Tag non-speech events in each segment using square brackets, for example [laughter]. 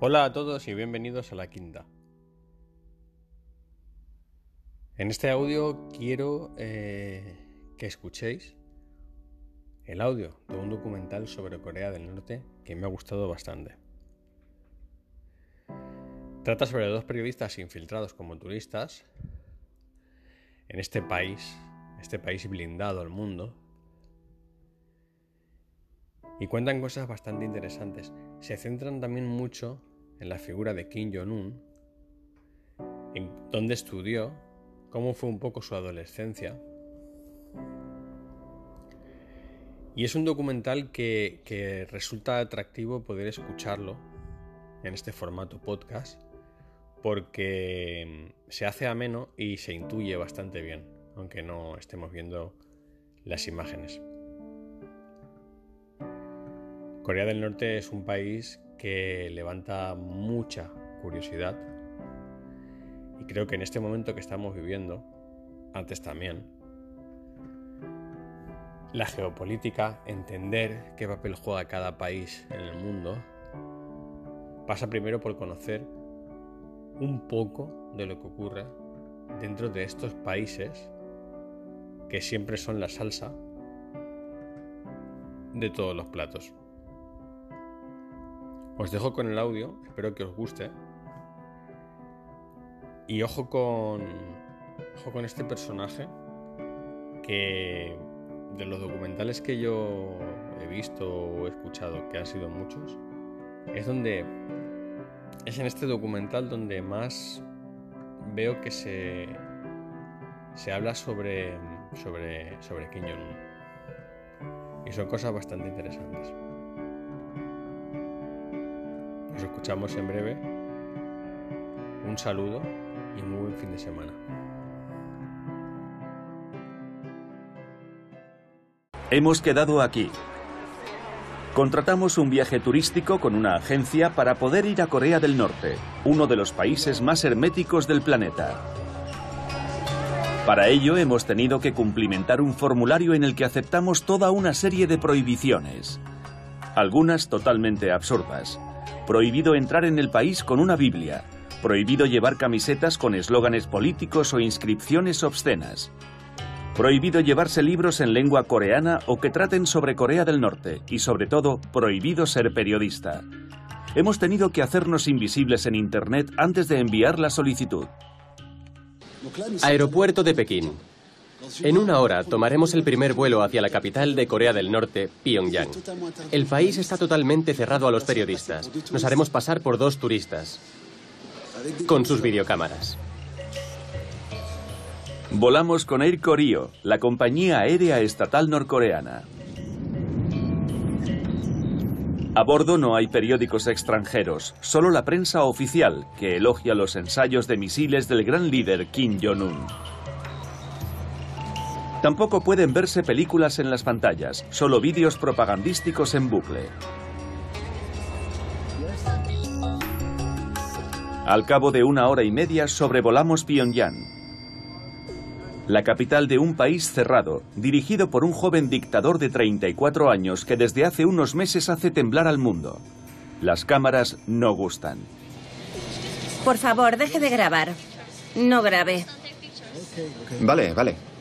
Hola a todos y bienvenidos a la quinta. En este audio quiero eh, que escuchéis el audio de un documental sobre Corea del Norte que me ha gustado bastante. Trata sobre dos periodistas infiltrados como turistas en este país, este país blindado al mundo, y cuentan cosas bastante interesantes. Se centran también mucho en la figura de Kim Jong-un, en dónde estudió, cómo fue un poco su adolescencia. Y es un documental que, que resulta atractivo poder escucharlo en este formato podcast porque se hace ameno y se intuye bastante bien, aunque no estemos viendo las imágenes. Corea del Norte es un país que levanta mucha curiosidad y creo que en este momento que estamos viviendo, antes también, la geopolítica, entender qué papel juega cada país en el mundo, pasa primero por conocer un poco de lo que ocurre dentro de estos países que siempre son la salsa de todos los platos. Os dejo con el audio, espero que os guste. Y ojo con, ojo con este personaje que de los documentales que yo he visto o he escuchado, que han sido muchos, es donde es en este documental donde más veo que se se habla sobre sobre sobre Kim Jong-un. Y son cosas bastante interesantes. Nos escuchamos en breve. Un saludo y muy buen fin de semana. Hemos quedado aquí. Contratamos un viaje turístico con una agencia para poder ir a Corea del Norte, uno de los países más herméticos del planeta. Para ello hemos tenido que cumplimentar un formulario en el que aceptamos toda una serie de prohibiciones, algunas totalmente absurdas prohibido entrar en el país con una Biblia, prohibido llevar camisetas con eslóganes políticos o inscripciones obscenas, prohibido llevarse libros en lengua coreana o que traten sobre Corea del Norte y sobre todo prohibido ser periodista. Hemos tenido que hacernos invisibles en Internet antes de enviar la solicitud. Aeropuerto de Pekín. En una hora tomaremos el primer vuelo hacia la capital de Corea del Norte, Pyongyang. El país está totalmente cerrado a los periodistas. Nos haremos pasar por dos turistas. Con sus videocámaras. Volamos con Air Koryo, la compañía aérea estatal norcoreana. A bordo no hay periódicos extranjeros, solo la prensa oficial, que elogia los ensayos de misiles del gran líder Kim Jong-un. Tampoco pueden verse películas en las pantallas, solo vídeos propagandísticos en bucle. Al cabo de una hora y media sobrevolamos Pyongyang, la capital de un país cerrado, dirigido por un joven dictador de 34 años que desde hace unos meses hace temblar al mundo. Las cámaras no gustan. Por favor, deje de grabar. No grabe. Vale, vale.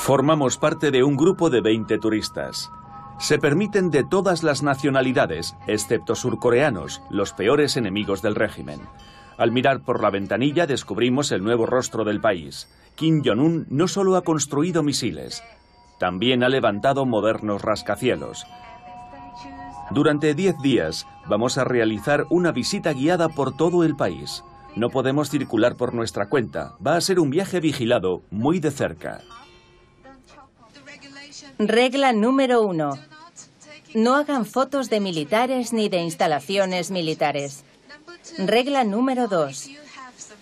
Formamos parte de un grupo de 20 turistas. Se permiten de todas las nacionalidades, excepto surcoreanos, los peores enemigos del régimen. Al mirar por la ventanilla descubrimos el nuevo rostro del país. Kim Jong-un no solo ha construido misiles, también ha levantado modernos rascacielos. Durante 10 días vamos a realizar una visita guiada por todo el país. No podemos circular por nuestra cuenta. Va a ser un viaje vigilado muy de cerca. Regla número uno. No hagan fotos de militares ni de instalaciones militares. Regla número dos.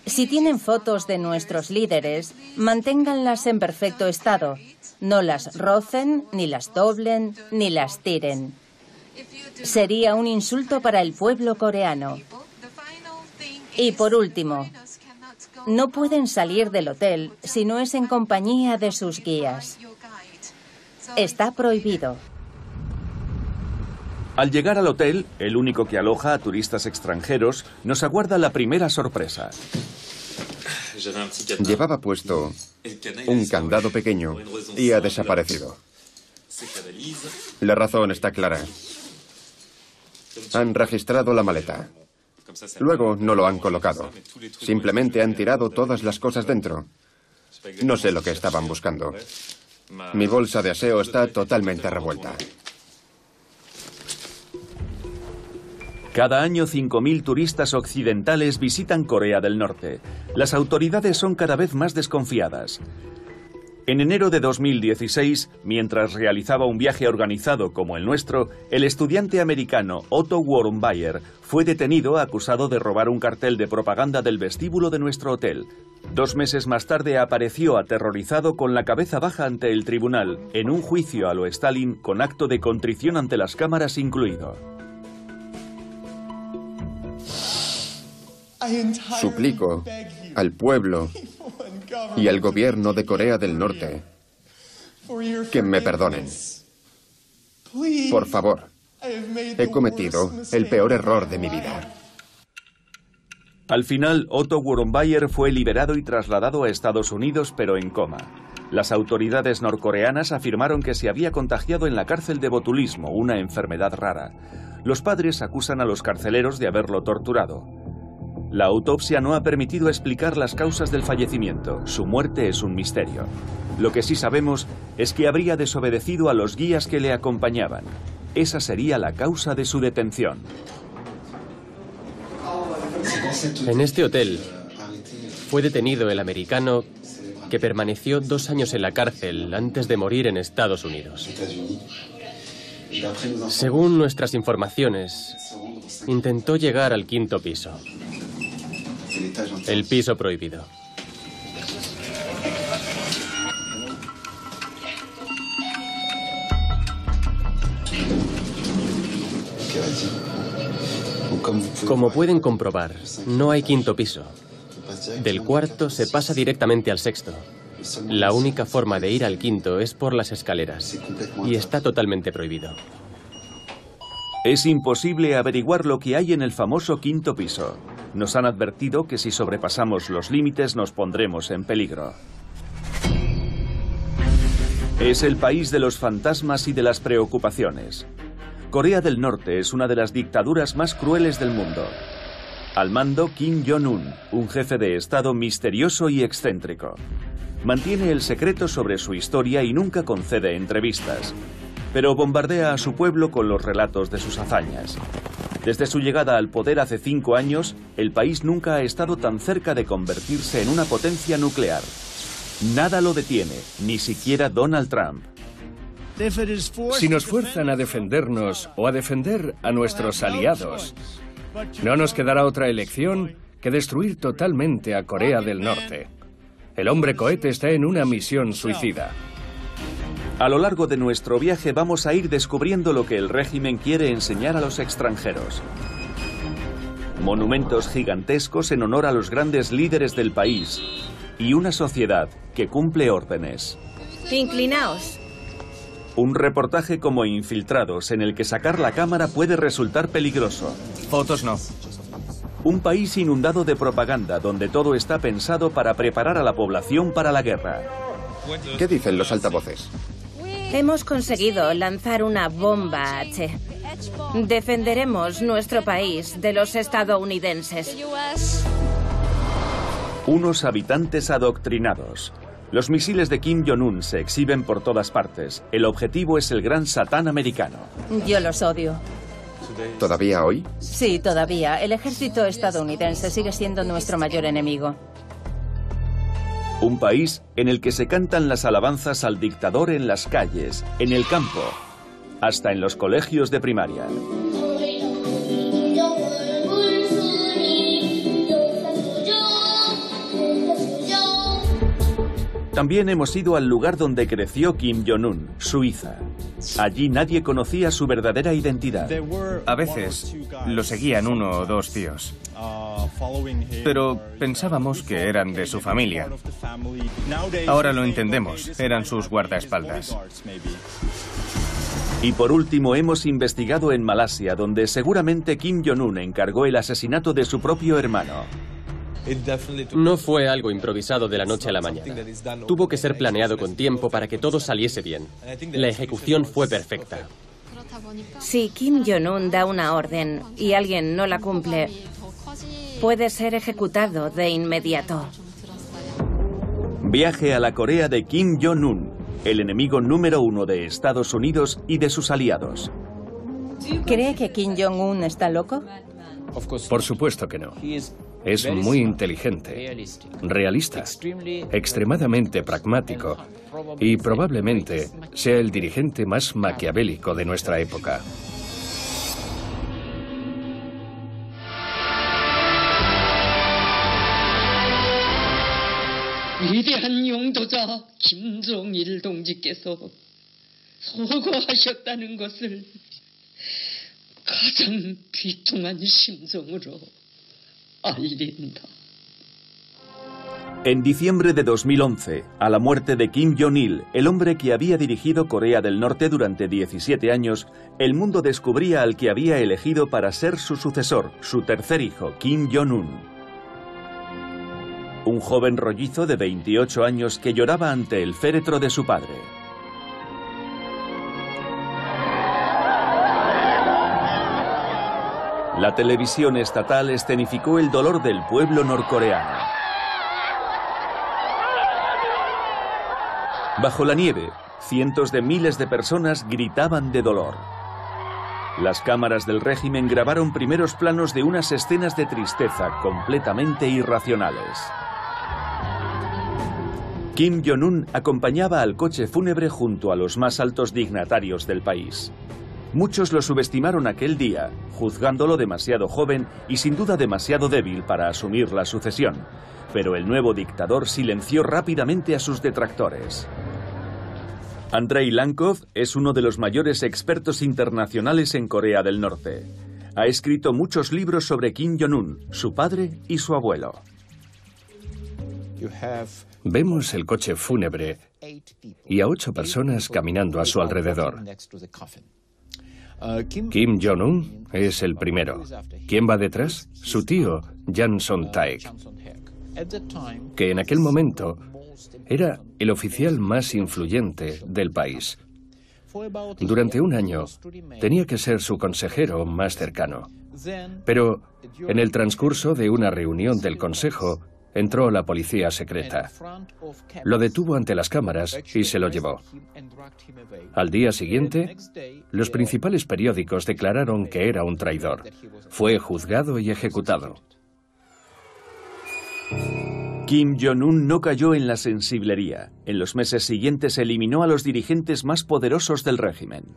Si tienen fotos de nuestros líderes, manténganlas en perfecto estado. No las rocen, ni las doblen, ni las tiren. Sería un insulto para el pueblo coreano. Y por último, no pueden salir del hotel si no es en compañía de sus guías. Está prohibido. Al llegar al hotel, el único que aloja a turistas extranjeros, nos aguarda la primera sorpresa. Llevaba puesto un candado pequeño y ha desaparecido. La razón está clara. Han registrado la maleta. Luego no lo han colocado. Simplemente han tirado todas las cosas dentro. No sé lo que estaban buscando. Mi bolsa de aseo está totalmente revuelta. Cada año 5.000 turistas occidentales visitan Corea del Norte. Las autoridades son cada vez más desconfiadas. En enero de 2016, mientras realizaba un viaje organizado como el nuestro, el estudiante americano Otto Warrenbayer fue detenido acusado de robar un cartel de propaganda del vestíbulo de nuestro hotel. Dos meses más tarde apareció aterrorizado con la cabeza baja ante el tribunal, en un juicio a lo Stalin con acto de contrición ante las cámaras incluido. Suplico al pueblo y al gobierno de Corea del Norte que me perdonen. Por favor, he cometido el peor error de mi vida. Al final, Otto Warrenbayer fue liberado y trasladado a Estados Unidos, pero en coma. Las autoridades norcoreanas afirmaron que se había contagiado en la cárcel de botulismo, una enfermedad rara. Los padres acusan a los carceleros de haberlo torturado. La autopsia no ha permitido explicar las causas del fallecimiento. Su muerte es un misterio. Lo que sí sabemos es que habría desobedecido a los guías que le acompañaban. Esa sería la causa de su detención. En este hotel fue detenido el americano que permaneció dos años en la cárcel antes de morir en Estados Unidos. Según nuestras informaciones, intentó llegar al quinto piso. El piso prohibido. Como pueden comprobar, no hay quinto piso. Del cuarto se pasa directamente al sexto. La única forma de ir al quinto es por las escaleras y está totalmente prohibido. Es imposible averiguar lo que hay en el famoso quinto piso. Nos han advertido que si sobrepasamos los límites nos pondremos en peligro. Es el país de los fantasmas y de las preocupaciones. Corea del Norte es una de las dictaduras más crueles del mundo. Al mando Kim Jong-un, un jefe de Estado misterioso y excéntrico. Mantiene el secreto sobre su historia y nunca concede entrevistas, pero bombardea a su pueblo con los relatos de sus hazañas. Desde su llegada al poder hace cinco años, el país nunca ha estado tan cerca de convertirse en una potencia nuclear. Nada lo detiene, ni siquiera Donald Trump. Si nos fuerzan a defendernos o a defender a nuestros aliados, no nos quedará otra elección que destruir totalmente a Corea del Norte. El hombre cohete está en una misión suicida. A lo largo de nuestro viaje vamos a ir descubriendo lo que el régimen quiere enseñar a los extranjeros. Monumentos gigantescos en honor a los grandes líderes del país y una sociedad que cumple órdenes. Inclinaos. Un reportaje como Infiltrados en el que sacar la cámara puede resultar peligroso. Fotos no. Un país inundado de propaganda donde todo está pensado para preparar a la población para la guerra. ¿Qué dicen los altavoces? Hemos conseguido lanzar una bomba H. Defenderemos nuestro país de los estadounidenses. Unos habitantes adoctrinados. Los misiles de Kim Jong-un se exhiben por todas partes. El objetivo es el gran satán americano. Yo los odio. ¿Todavía hoy? Sí, todavía. El ejército estadounidense sigue siendo nuestro mayor enemigo. Un país en el que se cantan las alabanzas al dictador en las calles, en el campo, hasta en los colegios de primaria. También hemos ido al lugar donde creció Kim Jong-un, Suiza. Allí nadie conocía su verdadera identidad. A veces lo seguían uno o dos tíos. Pero pensábamos que eran de su familia. Ahora lo entendemos, eran sus guardaespaldas. Y por último hemos investigado en Malasia, donde seguramente Kim Jong-un encargó el asesinato de su propio hermano. No fue algo improvisado de la noche a la mañana. Tuvo que ser planeado con tiempo para que todo saliese bien. La ejecución fue perfecta. Si Kim Jong-un da una orden y alguien no la cumple, puede ser ejecutado de inmediato. Viaje a la Corea de Kim Jong-un, el enemigo número uno de Estados Unidos y de sus aliados. ¿Cree que Kim Jong-un está loco? Por supuesto que no. Es muy inteligente, realista, extremadamente pragmático y probablemente sea el dirigente más maquiavélico de nuestra época. 위대한 용도자 김정일 동지께서 소거하셨다는 것을 가장 비통한 심정으로 알린다. En diciembre de 2011, a la muerte de Kim Jong-il, el hombre que había dirigido Corea del Norte durante 17 años, el mundo descubría al que había elegido para ser su sucesor, su tercer hijo, Kim Jong-un. Un joven rollizo de 28 años que lloraba ante el féretro de su padre. La televisión estatal escenificó el dolor del pueblo norcoreano. Bajo la nieve, cientos de miles de personas gritaban de dolor. Las cámaras del régimen grabaron primeros planos de unas escenas de tristeza completamente irracionales. Kim Jong-un acompañaba al coche fúnebre junto a los más altos dignatarios del país. Muchos lo subestimaron aquel día, juzgándolo demasiado joven y sin duda demasiado débil para asumir la sucesión. Pero el nuevo dictador silenció rápidamente a sus detractores. Andrei Lankov es uno de los mayores expertos internacionales en Corea del Norte. Ha escrito muchos libros sobre Kim Jong-un, su padre y su abuelo. Vemos el coche fúnebre y a ocho personas caminando a su alrededor. Kim Jong-un es el primero. ¿Quién va detrás? Su tío, Jan Son-taek, que en aquel momento era el oficial más influyente del país. Durante un año tenía que ser su consejero más cercano. Pero en el transcurso de una reunión del Consejo, entró la policía secreta. Lo detuvo ante las cámaras y se lo llevó. Al día siguiente, los principales periódicos declararon que era un traidor. Fue juzgado y ejecutado. Kim Jong-un no cayó en la sensiblería. En los meses siguientes eliminó a los dirigentes más poderosos del régimen.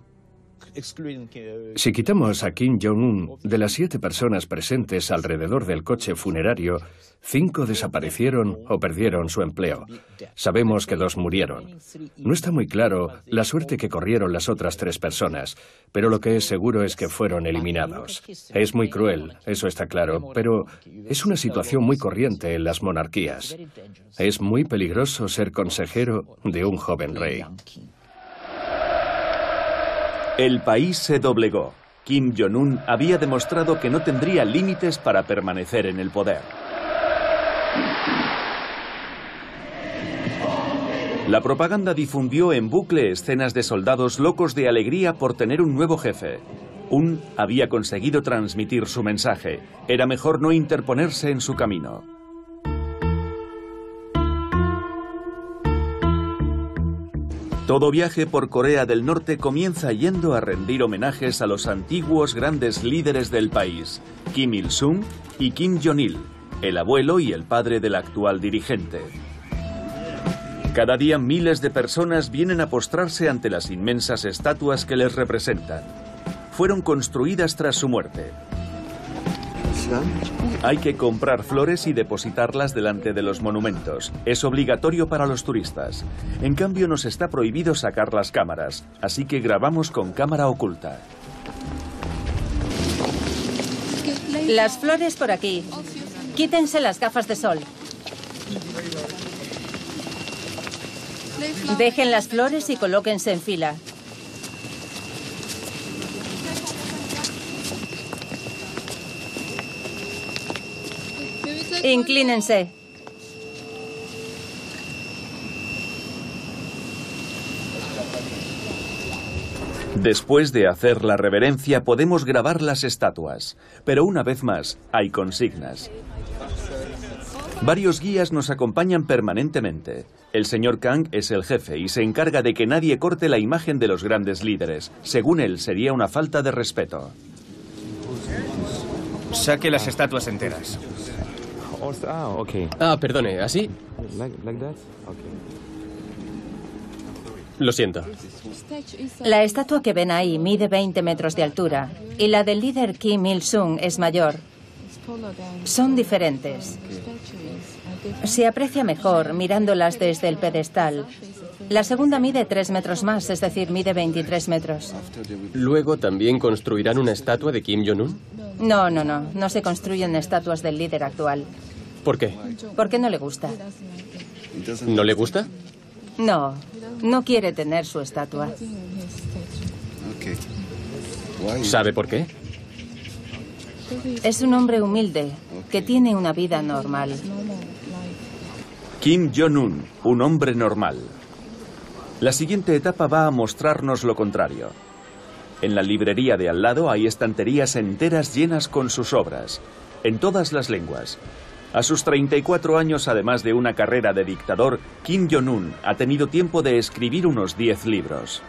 Si quitamos a Kim Jong-un de las siete personas presentes alrededor del coche funerario, cinco desaparecieron o perdieron su empleo. Sabemos que dos murieron. No está muy claro la suerte que corrieron las otras tres personas, pero lo que es seguro es que fueron eliminados. Es muy cruel, eso está claro, pero es una situación muy corriente en las monarquías. Es muy peligroso ser consejero de un joven rey. El país se doblegó. Kim Jong-un había demostrado que no tendría límites para permanecer en el poder. La propaganda difundió en bucle escenas de soldados locos de alegría por tener un nuevo jefe. Un había conseguido transmitir su mensaje. Era mejor no interponerse en su camino. Todo viaje por Corea del Norte comienza yendo a rendir homenajes a los antiguos grandes líderes del país, Kim Il-sung y Kim Jong-il, el abuelo y el padre del actual dirigente. Cada día miles de personas vienen a postrarse ante las inmensas estatuas que les representan. Fueron construidas tras su muerte. Hay que comprar flores y depositarlas delante de los monumentos. Es obligatorio para los turistas. En cambio, nos está prohibido sacar las cámaras, así que grabamos con cámara oculta. Las flores por aquí. Quítense las gafas de sol. Dejen las flores y colóquense en fila. Inclínense. Después de hacer la reverencia podemos grabar las estatuas, pero una vez más hay consignas. Varios guías nos acompañan permanentemente. El señor Kang es el jefe y se encarga de que nadie corte la imagen de los grandes líderes. Según él, sería una falta de respeto. Saque las estatuas enteras. Ah, perdone, ¿así? Lo siento. La estatua que ven ahí mide 20 metros de altura y la del líder Kim Il-sung es mayor. Son diferentes. Se aprecia mejor mirándolas desde el pedestal. La segunda mide 3 metros más, es decir, mide 23 metros. ¿Luego también construirán una estatua de Kim Jong-un? No, no, no. No se construyen estatuas del líder actual. ¿Por qué? ¿Por qué no le gusta? ¿No le gusta? No, no quiere tener su estatua. ¿Sabe por qué? Es un hombre humilde que tiene una vida normal. Kim Jong-un, un hombre normal. La siguiente etapa va a mostrarnos lo contrario. En la librería de al lado hay estanterías enteras llenas con sus obras, en todas las lenguas. A sus 34 años, además de una carrera de dictador, Kim Jong-un ha tenido tiempo de escribir unos 10 libros.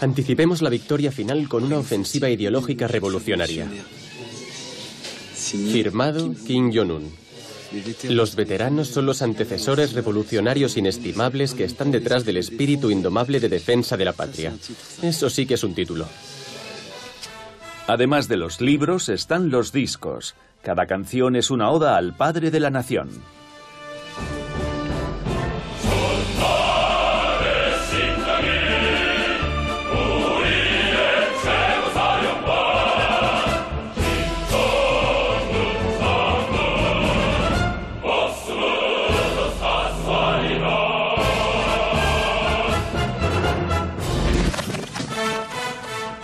Anticipemos la victoria final con una ofensiva ideológica revolucionaria. Firmado Kim Jong-un. Los veteranos son los antecesores revolucionarios inestimables que están detrás del espíritu indomable de defensa de la patria. Eso sí que es un título. Además de los libros están los discos. Cada canción es una oda al padre de la nación.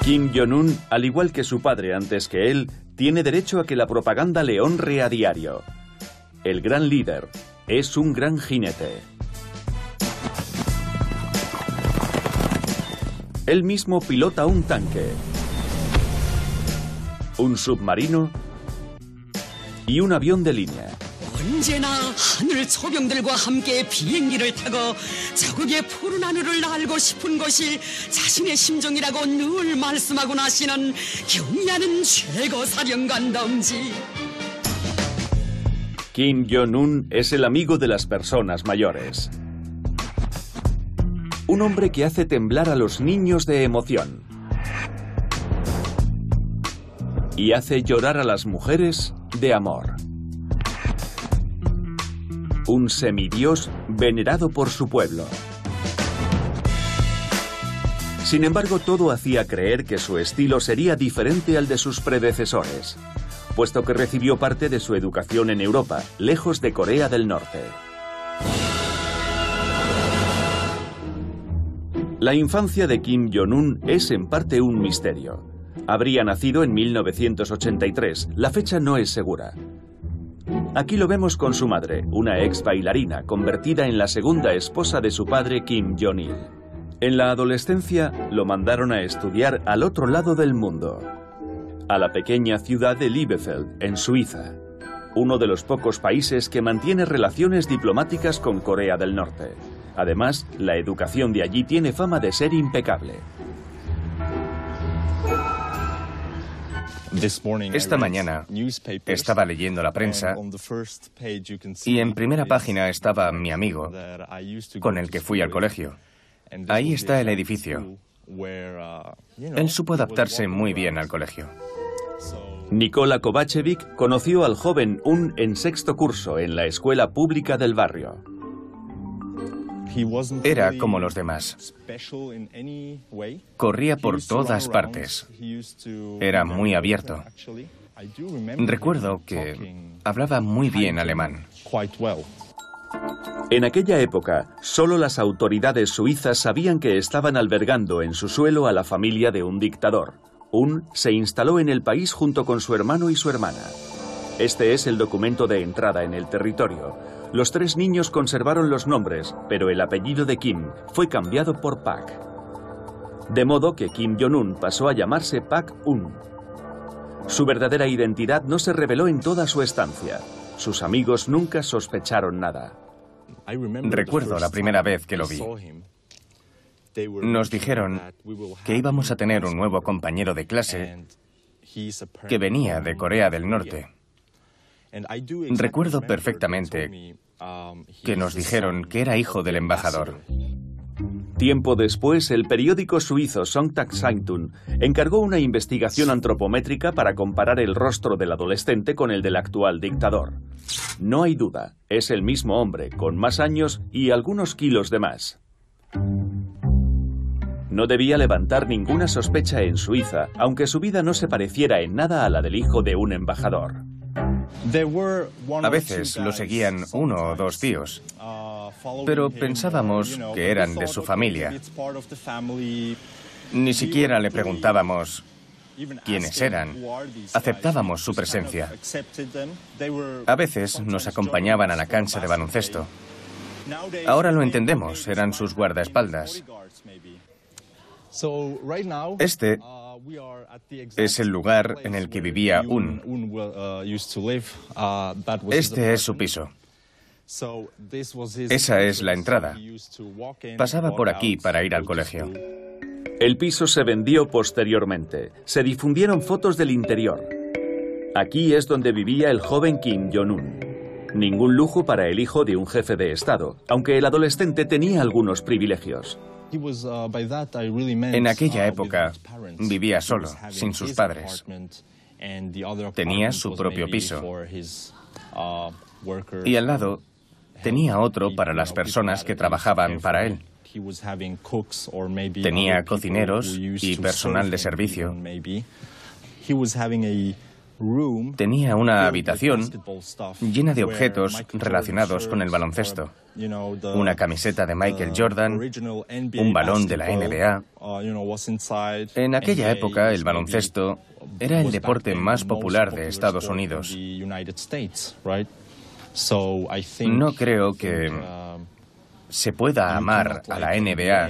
Kim Jong-un, al igual que su padre antes que él, tiene derecho a que la propaganda le honre a diario. El gran líder es un gran jinete. Él mismo pilota un tanque, un submarino y un avión de línea. 언제나 하늘 소병들과 함께 비행기를 타고 자국의 푸른 하늘을 날고 싶은 것이 자신의 심정이라고 늘 말씀하고 나시는 경의하는 최고 사령관 동지. Kim Jong-un es el amigo de las personas mayores. Un hombre que hace temblar a los niños de emoción. Y hace llorar a las mujeres de amor. Un semidios venerado por su pueblo. Sin embargo, todo hacía creer que su estilo sería diferente al de sus predecesores, puesto que recibió parte de su educación en Europa, lejos de Corea del Norte. La infancia de Kim Jong-un es en parte un misterio. Habría nacido en 1983, la fecha no es segura. Aquí lo vemos con su madre, una ex bailarina convertida en la segunda esposa de su padre Kim Jong-il. En la adolescencia lo mandaron a estudiar al otro lado del mundo, a la pequeña ciudad de Liebefeld, en Suiza, uno de los pocos países que mantiene relaciones diplomáticas con Corea del Norte. Además, la educación de allí tiene fama de ser impecable. Esta mañana estaba leyendo la prensa y en primera página estaba mi amigo con el que fui al colegio. Ahí está el edificio. Él supo adaptarse muy bien al colegio. Nikola Kovacevic conoció al joven Un en sexto curso en la escuela pública del barrio. Era como los demás. Corría por todas partes. Era muy abierto. Recuerdo que hablaba muy bien alemán. En aquella época, solo las autoridades suizas sabían que estaban albergando en su suelo a la familia de un dictador. Un se instaló en el país junto con su hermano y su hermana. Este es el documento de entrada en el territorio. Los tres niños conservaron los nombres, pero el apellido de Kim fue cambiado por Pak. De modo que Kim Jong-un pasó a llamarse Pak-un. Su verdadera identidad no se reveló en toda su estancia. Sus amigos nunca sospecharon nada. Recuerdo la primera vez que lo vi. Nos dijeron que íbamos a tener un nuevo compañero de clase que venía de Corea del Norte. Recuerdo perfectamente que nos dijeron que era hijo del embajador. Tiempo después, el periódico suizo Sonntag Zeitung encargó una investigación antropométrica para comparar el rostro del adolescente con el del actual dictador. No hay duda, es el mismo hombre, con más años y algunos kilos de más. No debía levantar ninguna sospecha en Suiza, aunque su vida no se pareciera en nada a la del hijo de un embajador. A veces lo seguían uno o dos tíos, pero pensábamos que eran de su familia. Ni siquiera le preguntábamos quiénes eran. Aceptábamos su presencia. A veces nos acompañaban a la cancha de baloncesto. Ahora lo entendemos, eran sus guardaespaldas. Este es el lugar en el que vivía Un. Este es su piso. Esa es la entrada. Pasaba por aquí para ir al colegio. El piso se vendió posteriormente. Se difundieron fotos del interior. Aquí es donde vivía el joven Kim Jong-un. Ningún lujo para el hijo de un jefe de Estado, aunque el adolescente tenía algunos privilegios. En aquella época vivía solo, sin sus padres. Tenía su propio piso. Y al lado tenía otro para las personas que trabajaban para él. Tenía cocineros y personal de servicio. Tenía una habitación llena de objetos relacionados con el baloncesto. Una camiseta de Michael Jordan, un balón de la NBA. En aquella época el baloncesto era el deporte más popular de Estados Unidos. No creo que se pueda amar a la NBA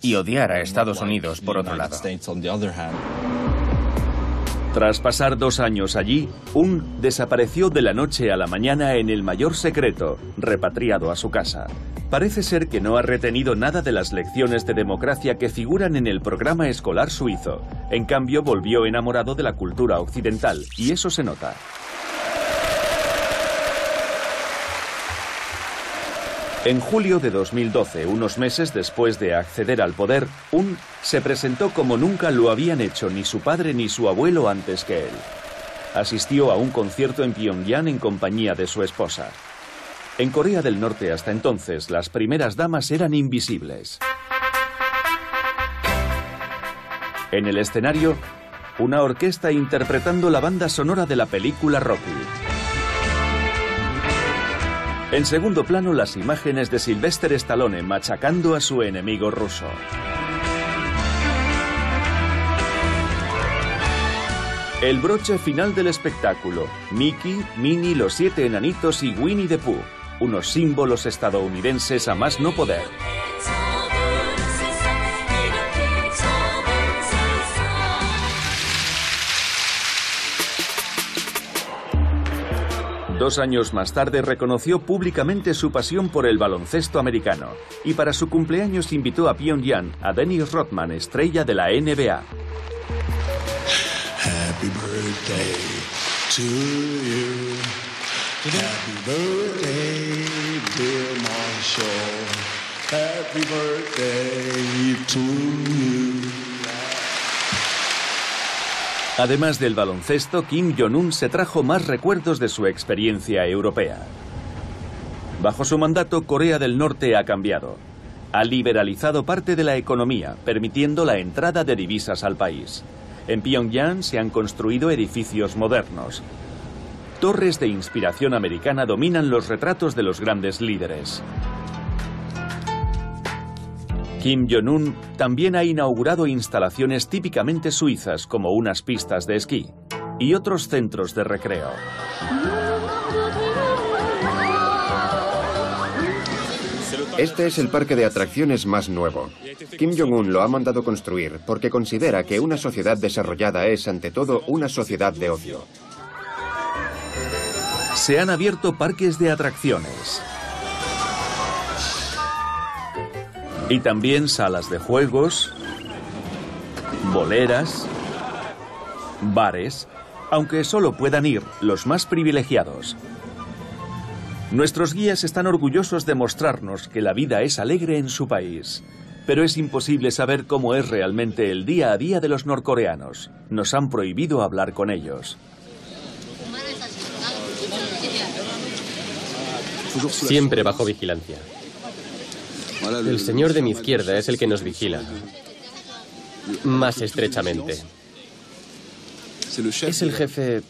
y odiar a Estados Unidos por otro lado. Tras pasar dos años allí, Un desapareció de la noche a la mañana en el mayor secreto, repatriado a su casa. Parece ser que no ha retenido nada de las lecciones de democracia que figuran en el programa escolar suizo. En cambio, volvió enamorado de la cultura occidental, y eso se nota. En julio de 2012, unos meses después de acceder al poder, Un se presentó como nunca lo habían hecho ni su padre ni su abuelo antes que él. Asistió a un concierto en Pyongyang en compañía de su esposa. En Corea del Norte hasta entonces, las primeras damas eran invisibles. En el escenario, una orquesta interpretando la banda sonora de la película Rocky. En segundo plano, las imágenes de Sylvester Stallone machacando a su enemigo ruso. El broche final del espectáculo, Mickey, Minnie, los siete enanitos y Winnie the Pooh, unos símbolos estadounidenses a más no poder. Dos años más tarde reconoció públicamente su pasión por el baloncesto americano y para su cumpleaños invitó a Pyongyang a Dennis Rodman, estrella de la NBA. Happy birthday to you. Happy birthday, dear Marshall. Happy birthday to you. Además del baloncesto, Kim Jong-un se trajo más recuerdos de su experiencia europea. Bajo su mandato, Corea del Norte ha cambiado. Ha liberalizado parte de la economía, permitiendo la entrada de divisas al país. En Pyongyang se han construido edificios modernos. Torres de inspiración americana dominan los retratos de los grandes líderes. Kim Jong-un también ha inaugurado instalaciones típicamente suizas como unas pistas de esquí. y otros centros de recreo. Este es el parque de atracciones más nuevo. Kim Jong-un lo ha mandado construir porque considera que una sociedad desarrollada es, ante todo, una sociedad de ocio. Se han abierto parques de atracciones. Y también salas de juegos, boleras, bares, aunque solo puedan ir los más privilegiados. Nuestros guías están orgullosos de mostrarnos que la vida es alegre en su país. Pero es imposible saber cómo es realmente el día a día de los norcoreanos. Nos han prohibido hablar con ellos. Siempre bajo vigilancia. El señor de mi izquierda es el que nos vigila. Más estrechamente. Es el jefe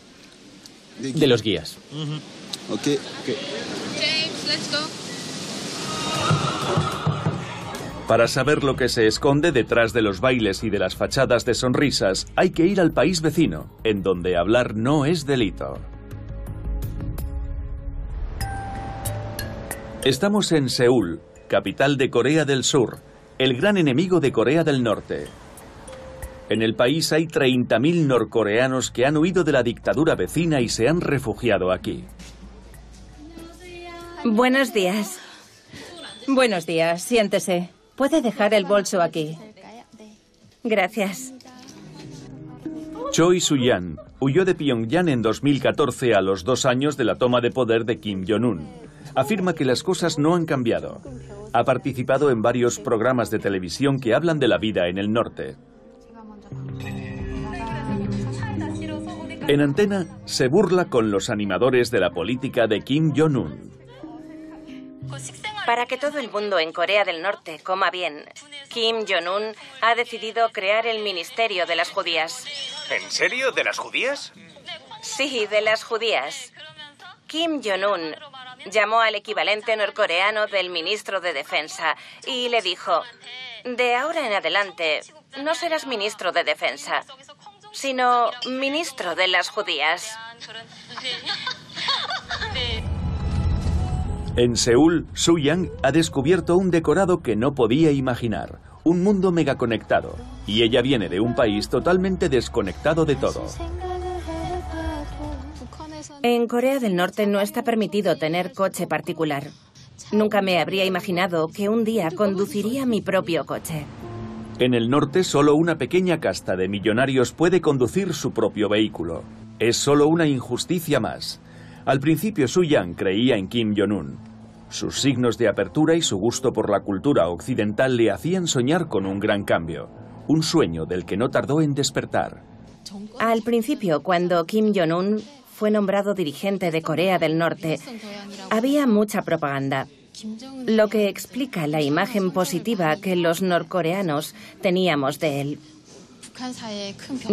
de los guías. Para saber lo que se esconde detrás de los bailes y de las fachadas de sonrisas, hay que ir al país vecino, en donde hablar no es delito. Estamos en Seúl, capital de Corea del Sur, el gran enemigo de Corea del Norte. En el país hay 30.000 norcoreanos que han huido de la dictadura vecina y se han refugiado aquí. Buenos días. Buenos días, siéntese. Puede dejar el bolso aquí. Gracias. Choi Su-yan huyó de Pyongyang en 2014 a los dos años de la toma de poder de Kim Jong-un. Afirma que las cosas no han cambiado. Ha participado en varios programas de televisión que hablan de la vida en el norte. En antena se burla con los animadores de la política de Kim Jong-un. Para que todo el mundo en Corea del Norte coma bien, Kim Jong-un ha decidido crear el Ministerio de las Judías. ¿En serio? ¿De las judías? Sí, de las judías. Kim Jong-un llamó al equivalente norcoreano del ministro de Defensa y le dijo, de ahora en adelante no serás ministro de Defensa, sino ministro de las judías. En Seúl, Su Yang ha descubierto un decorado que no podía imaginar, un mundo megaconectado, y ella viene de un país totalmente desconectado de todo. En Corea del Norte no está permitido tener coche particular. Nunca me habría imaginado que un día conduciría mi propio coche. En el norte solo una pequeña casta de millonarios puede conducir su propio vehículo. Es solo una injusticia más. Al principio Su Yang creía en Kim Jong-un. Sus signos de apertura y su gusto por la cultura occidental le hacían soñar con un gran cambio, un sueño del que no tardó en despertar. Al principio, cuando Kim Jong-un fue nombrado dirigente de Corea del Norte, había mucha propaganda, lo que explica la imagen positiva que los norcoreanos teníamos de él.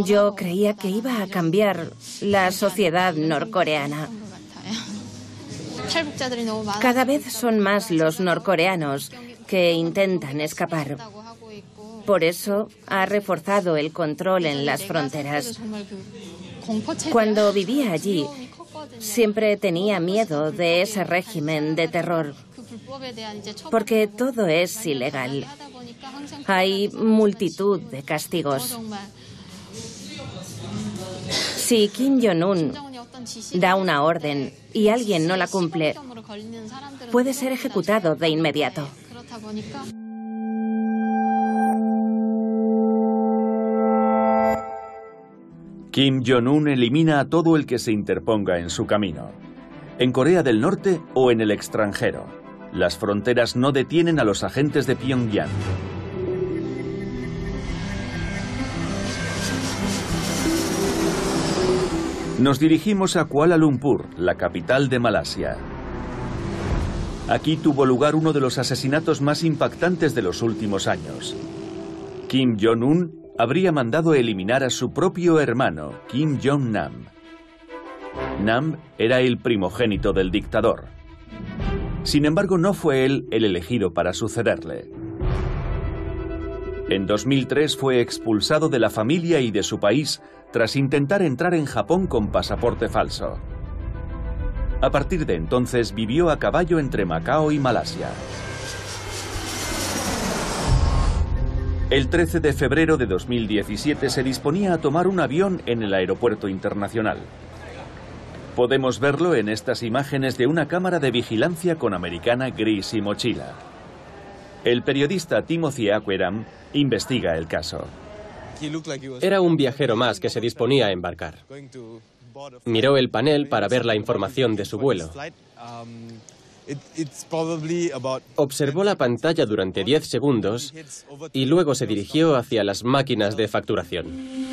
Yo creía que iba a cambiar la sociedad norcoreana. Cada vez son más los norcoreanos que intentan escapar. Por eso ha reforzado el control en las fronteras. Cuando vivía allí, siempre tenía miedo de ese régimen de terror, porque todo es ilegal. Hay multitud de castigos. Si Kim Jong-un da una orden y alguien no la cumple, puede ser ejecutado de inmediato. Kim Jong-un elimina a todo el que se interponga en su camino, en Corea del Norte o en el extranjero. Las fronteras no detienen a los agentes de Pyongyang. Nos dirigimos a Kuala Lumpur, la capital de Malasia. Aquí tuvo lugar uno de los asesinatos más impactantes de los últimos años. Kim Jong-un habría mandado eliminar a su propio hermano, Kim Jong-nam. Nam era el primogénito del dictador. Sin embargo, no fue él el elegido para sucederle. En 2003 fue expulsado de la familia y de su país tras intentar entrar en Japón con pasaporte falso. A partir de entonces vivió a caballo entre Macao y Malasia. El 13 de febrero de 2017 se disponía a tomar un avión en el aeropuerto internacional. Podemos verlo en estas imágenes de una cámara de vigilancia con americana gris y mochila. El periodista Timothy Aqueram investiga el caso. Era un viajero más que se disponía a embarcar. Miró el panel para ver la información de su vuelo. Observó la pantalla durante 10 segundos y luego se dirigió hacia las máquinas de facturación.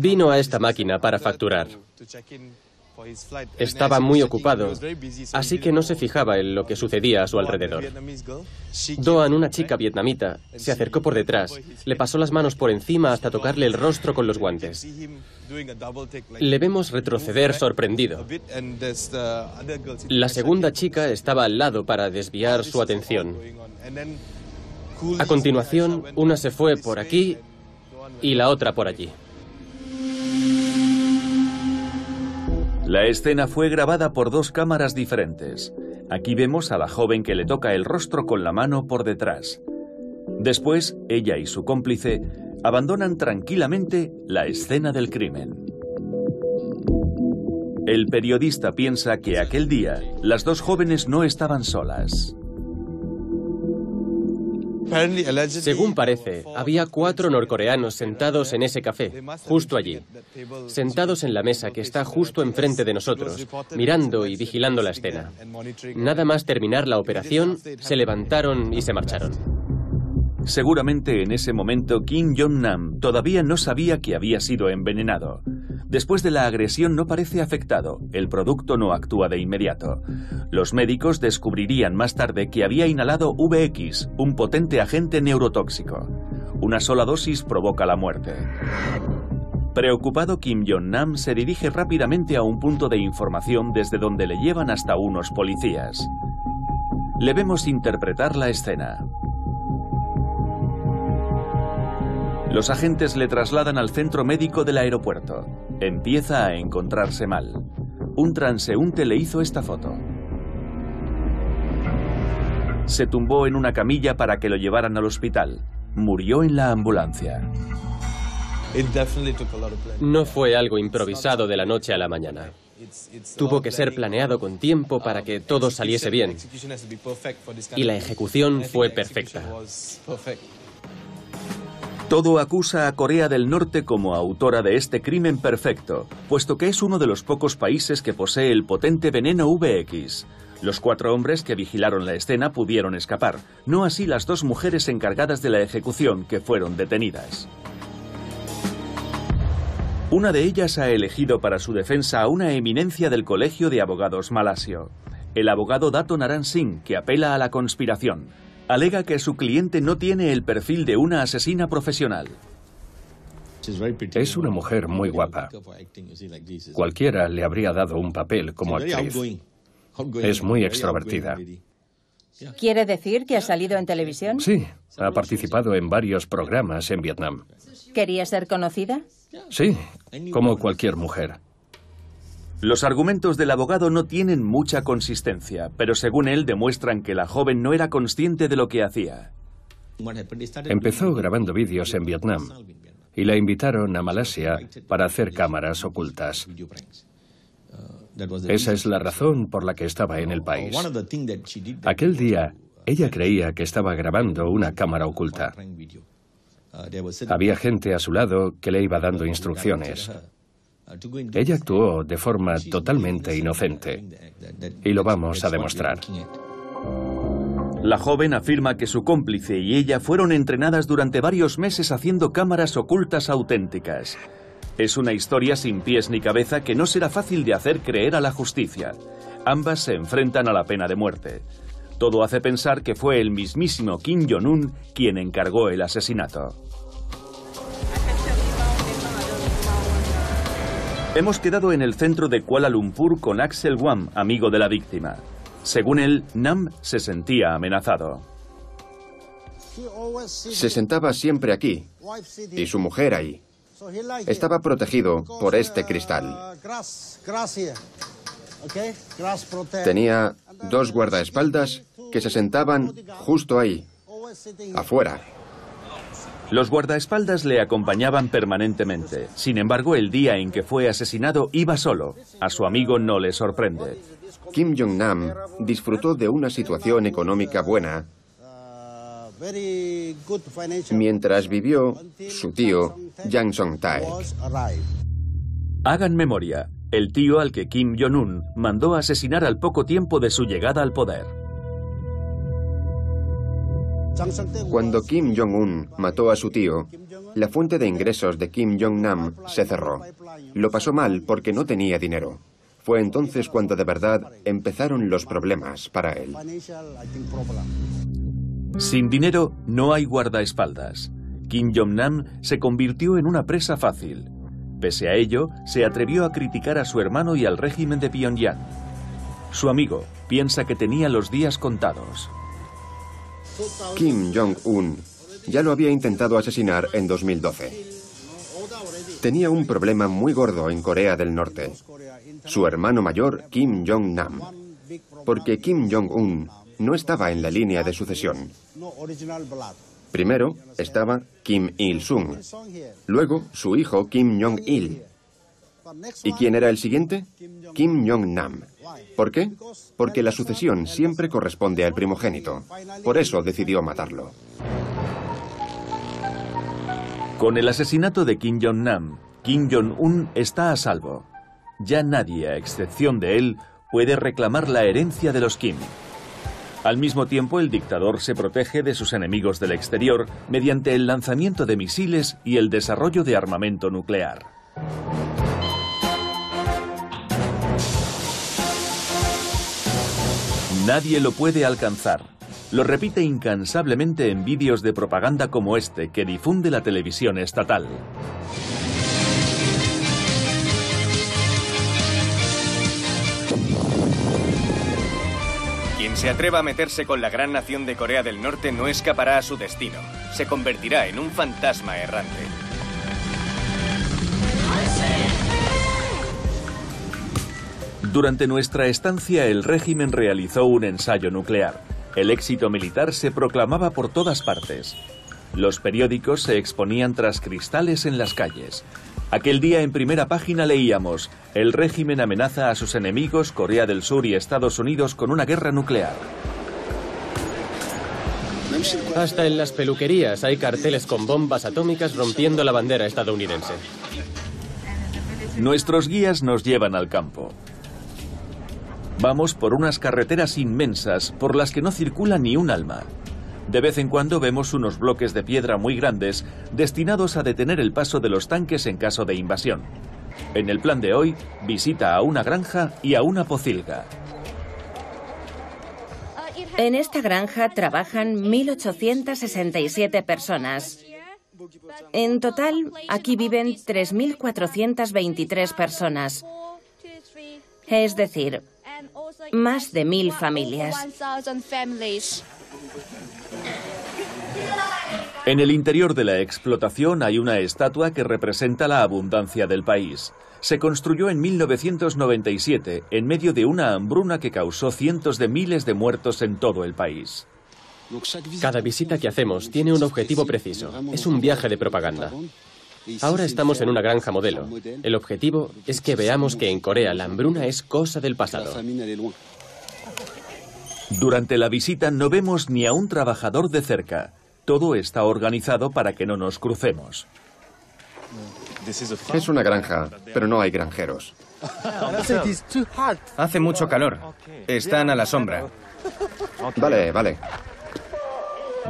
Vino a esta máquina para facturar. Estaba muy ocupado, así que no se fijaba en lo que sucedía a su alrededor. Doan, una chica vietnamita, se acercó por detrás, le pasó las manos por encima hasta tocarle el rostro con los guantes. Le vemos retroceder sorprendido. La segunda chica estaba al lado para desviar su atención. A continuación, una se fue por aquí y la otra por allí. La escena fue grabada por dos cámaras diferentes. Aquí vemos a la joven que le toca el rostro con la mano por detrás. Después, ella y su cómplice abandonan tranquilamente la escena del crimen. El periodista piensa que aquel día las dos jóvenes no estaban solas. Según parece, había cuatro norcoreanos sentados en ese café, justo allí, sentados en la mesa que está justo enfrente de nosotros, mirando y vigilando la escena. Nada más terminar la operación, se levantaron y se marcharon. Seguramente en ese momento Kim Jong-nam todavía no sabía que había sido envenenado. Después de la agresión no parece afectado, el producto no actúa de inmediato. Los médicos descubrirían más tarde que había inhalado VX, un potente agente neurotóxico. Una sola dosis provoca la muerte. Preocupado, Kim Jong-nam se dirige rápidamente a un punto de información desde donde le llevan hasta unos policías. Le vemos interpretar la escena. Los agentes le trasladan al centro médico del aeropuerto. Empieza a encontrarse mal. Un transeúnte le hizo esta foto. Se tumbó en una camilla para que lo llevaran al hospital. Murió en la ambulancia. No fue algo improvisado de la noche a la mañana. Tuvo que ser planeado con tiempo para que todo saliese bien. Y la ejecución fue perfecta. Todo acusa a Corea del Norte como autora de este crimen perfecto, puesto que es uno de los pocos países que posee el potente veneno VX. Los cuatro hombres que vigilaron la escena pudieron escapar, no así las dos mujeres encargadas de la ejecución que fueron detenidas. Una de ellas ha elegido para su defensa a una eminencia del Colegio de Abogados Malasio, el abogado Dato Naran Singh, que apela a la conspiración alega que su cliente no tiene el perfil de una asesina profesional. Es una mujer muy guapa. Cualquiera le habría dado un papel como actriz. Es muy extrovertida. ¿Quiere decir que ha salido en televisión? Sí, ha participado en varios programas en Vietnam. ¿Quería ser conocida? Sí, como cualquier mujer. Los argumentos del abogado no tienen mucha consistencia, pero según él demuestran que la joven no era consciente de lo que hacía. Empezó grabando vídeos en Vietnam y la invitaron a Malasia para hacer cámaras ocultas. Esa es la razón por la que estaba en el país. Aquel día, ella creía que estaba grabando una cámara oculta. Había gente a su lado que le iba dando instrucciones. Ella actuó de forma totalmente inocente y lo vamos a demostrar. La joven afirma que su cómplice y ella fueron entrenadas durante varios meses haciendo cámaras ocultas auténticas. Es una historia sin pies ni cabeza que no será fácil de hacer creer a la justicia. Ambas se enfrentan a la pena de muerte. Todo hace pensar que fue el mismísimo Kim Jong-un quien encargó el asesinato. Hemos quedado en el centro de Kuala Lumpur con Axel Wam, amigo de la víctima. Según él, Nam se sentía amenazado. Se sentaba siempre aquí y su mujer ahí. Estaba protegido por este cristal. Tenía dos guardaespaldas que se sentaban justo ahí, afuera. Los guardaespaldas le acompañaban permanentemente. Sin embargo, el día en que fue asesinado iba solo. A su amigo no le sorprende. Kim Jong-nam disfrutó de una situación económica buena mientras vivió su tío Yang Song-taek. Hagan memoria, el tío al que Kim Jong-un mandó asesinar al poco tiempo de su llegada al poder. Cuando Kim Jong-un mató a su tío, la fuente de ingresos de Kim Jong-nam se cerró. Lo pasó mal porque no tenía dinero. Fue entonces cuando de verdad empezaron los problemas para él. Sin dinero no hay guardaespaldas. Kim Jong-nam se convirtió en una presa fácil. Pese a ello, se atrevió a criticar a su hermano y al régimen de Pyongyang. Su amigo piensa que tenía los días contados. Kim Jong-un ya lo había intentado asesinar en 2012. Tenía un problema muy gordo en Corea del Norte. Su hermano mayor, Kim Jong-nam. Porque Kim Jong-un no estaba en la línea de sucesión. Primero estaba Kim Il-sung. Luego su hijo Kim Jong-il. ¿Y quién era el siguiente? Kim Jong-nam. ¿Por qué? Porque la sucesión siempre corresponde al primogénito. Por eso decidió matarlo. Con el asesinato de Kim Jong-nam, Kim Jong-un está a salvo. Ya nadie, a excepción de él, puede reclamar la herencia de los Kim. Al mismo tiempo, el dictador se protege de sus enemigos del exterior mediante el lanzamiento de misiles y el desarrollo de armamento nuclear. Nadie lo puede alcanzar. Lo repite incansablemente en vídeos de propaganda como este que difunde la televisión estatal. Quien se atreva a meterse con la gran nación de Corea del Norte no escapará a su destino. Se convertirá en un fantasma errante. Durante nuestra estancia el régimen realizó un ensayo nuclear. El éxito militar se proclamaba por todas partes. Los periódicos se exponían tras cristales en las calles. Aquel día en primera página leíamos, el régimen amenaza a sus enemigos Corea del Sur y Estados Unidos con una guerra nuclear. Hasta en las peluquerías hay carteles con bombas atómicas rompiendo la bandera estadounidense. Nuestros guías nos llevan al campo. Vamos por unas carreteras inmensas por las que no circula ni un alma. De vez en cuando vemos unos bloques de piedra muy grandes destinados a detener el paso de los tanques en caso de invasión. En el plan de hoy, visita a una granja y a una pocilga. En esta granja trabajan 1.867 personas. En total, aquí viven 3.423 personas. Es decir, más de mil familias. En el interior de la explotación hay una estatua que representa la abundancia del país. Se construyó en 1997 en medio de una hambruna que causó cientos de miles de muertos en todo el país. Cada visita que hacemos tiene un objetivo preciso. Es un viaje de propaganda. Ahora estamos en una granja modelo. El objetivo es que veamos que en Corea la hambruna es cosa del pasado. Durante la visita no vemos ni a un trabajador de cerca. Todo está organizado para que no nos crucemos. Es una granja, pero no hay granjeros. [laughs] Hace mucho calor. Están a la sombra. Vale, vale.